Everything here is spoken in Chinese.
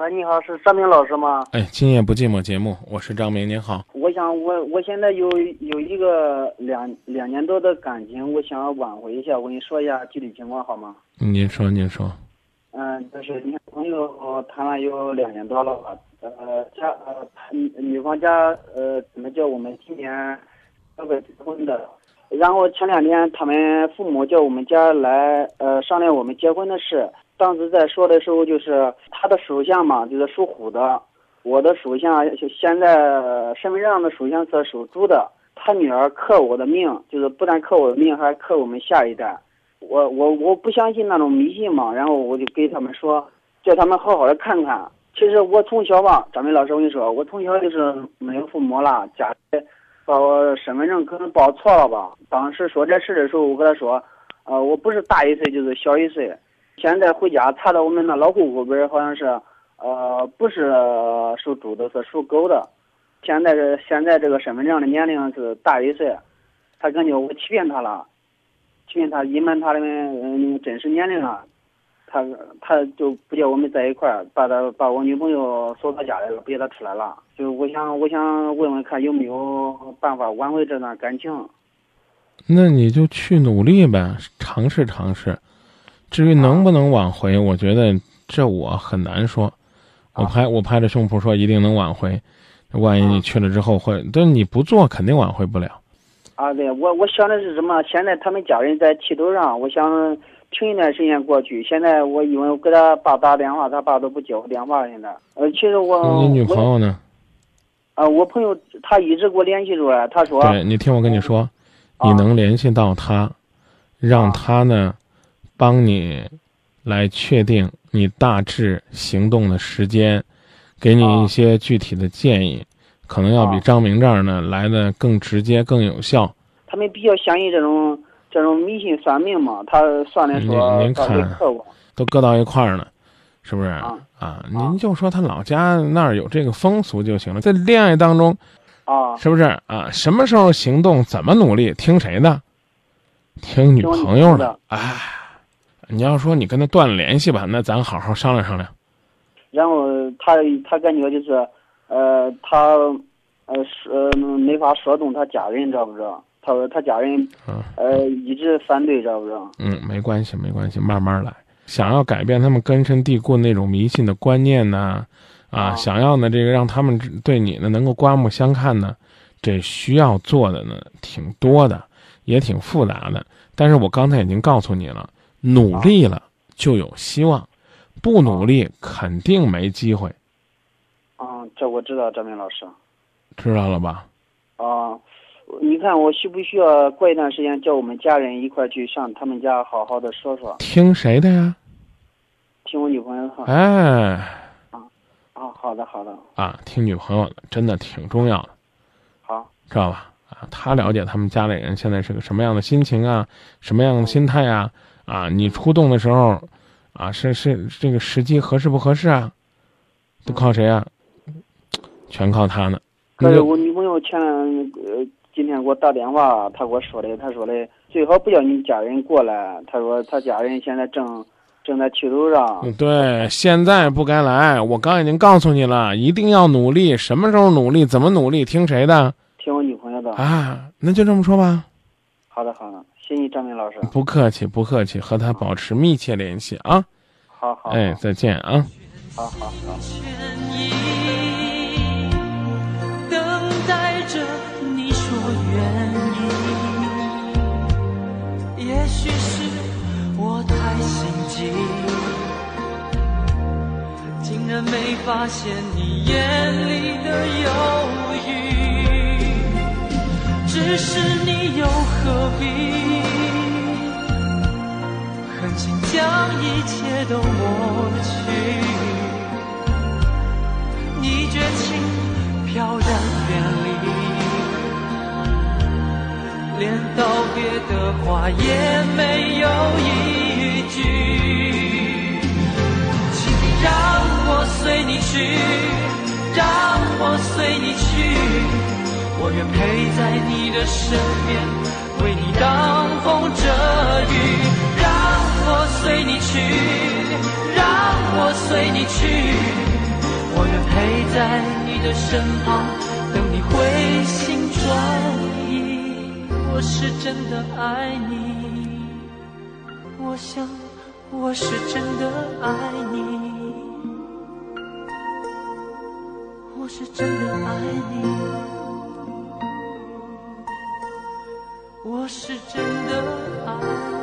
喂，你好，是张明老师吗？哎，今夜不寂寞节目，我是张明，您好。我想，我我现在有有一个两两年多的感情，我想挽回一下。我跟你说一下具体情况好吗？您说，您说。嗯，就是你朋友谈了有两年多了吧？呃，家呃女女方家呃怎么叫我们今年要不要结婚的？然后前两天他们父母叫我们家来呃商量我们结婚的事。当时在说的时候，就是他的属相嘛，就是属虎的；我的属相现在身份证上的属相是属猪的。他女儿克我的命，就是不但克我的命，还克我们下一代。我我我不相信那种迷信嘛，然后我就给他们说，叫他们好好的看看。其实我从小吧，张明老师，我跟你说，我从小就是没有父母了，家里把我身份证可能报错了吧。当时说这事的时候，我跟他说，呃，我不是大一岁就是小一岁。现在回家查到我们那老户口本，好像是，呃，不是属猪的，是属狗的。现在这现在这个身份证的年龄是大一岁，他感觉我欺骗他了，欺骗他隐瞒他的嗯真实年龄了，他他就不叫我们在一块儿，把他把我女朋友锁到家里了，不叫他出来了。就我想我想问问看有没有办法挽回这段感情。那你就去努力呗，尝试尝试。至于能不能挽回，我觉得这我很难说。我拍我拍着胸脯说一定能挽回，万一你去了之后会，但你不做肯定挽回不了。啊，对我我想的是什么？现在他们家人在气头上，我想停一段时间过去。现在我因为我给他爸打电话，他爸都不接我电话。现在，呃，其实我你女朋友呢？啊，我朋友他一直给我联系着来，他说。对你听我跟你说，你能联系到他，让他呢。帮你来确定你大致行动的时间，给你一些具体的建议，可能要比张明这儿呢来的更直接、更有效。他们比较相信这种这种迷信算命嘛，他算的说您看都搁到一块儿呢，是不是啊？您就说他老家那儿有这个风俗就行了。在恋爱当中，啊，是不是啊？什么时候行动，怎么努力，听谁的？听女朋友的，哎。你要说你跟他断了联系吧，那咱好好商量商量。然后他他感觉就是，呃，他呃说没法说动他家人，知道不知道？他说他家人呃一直反对，知道不知道？嗯，没关系，没关系，慢慢来。想要改变他们根深蒂固那种迷信的观念呢，啊，想要呢这个让他们对你呢能够刮目相看呢，这需要做的呢挺多的，也挺复杂的。但是我刚才已经告诉你了。努力了就有希望，不努力肯定没机会。啊，这我知道，张明老师。知道了吧？啊，你看我需不需要过一段时间叫我们家人一块去上他们家好好的说说？听谁的呀？听我女朋友的。哎。啊啊，好的好的。啊，听女朋友的真的挺重要的。好。知道吧？啊，他了解他们家里人现在是个什么样的心情啊，什么样的心态啊。啊，你出动的时候，啊，是是这个时机合适不合适啊？都靠谁啊？全靠他呢。可是我女朋友前呃今天给我打电话，她给我说的，她说的最好不要你家人过来。她说她家人现在正正在气头上。对，现在不该来。我刚已经告诉你了，一定要努力。什么时候努力？怎么努力？听谁的？听我女朋友的。啊，那就这么说吧。好的，好的。谢谢张明老师，不客气，不客气，和他保持密切联系啊。好好，哎，再见啊。好好好。等待着你说愿意，也许是我太心急，竟然没发现你眼里的犹豫，只是你又何必狠心？将一切都抹去，你绝情飘然远离，连道别的话也没有一句。请让我随你去，让我随你去，我愿陪在你的身边，为你挡风遮雨。让我随你去，让我随你去，我愿陪在你的身旁，等你回心转意。我是真的爱你，我想我是真的爱你，我是真的爱你，我是真的爱。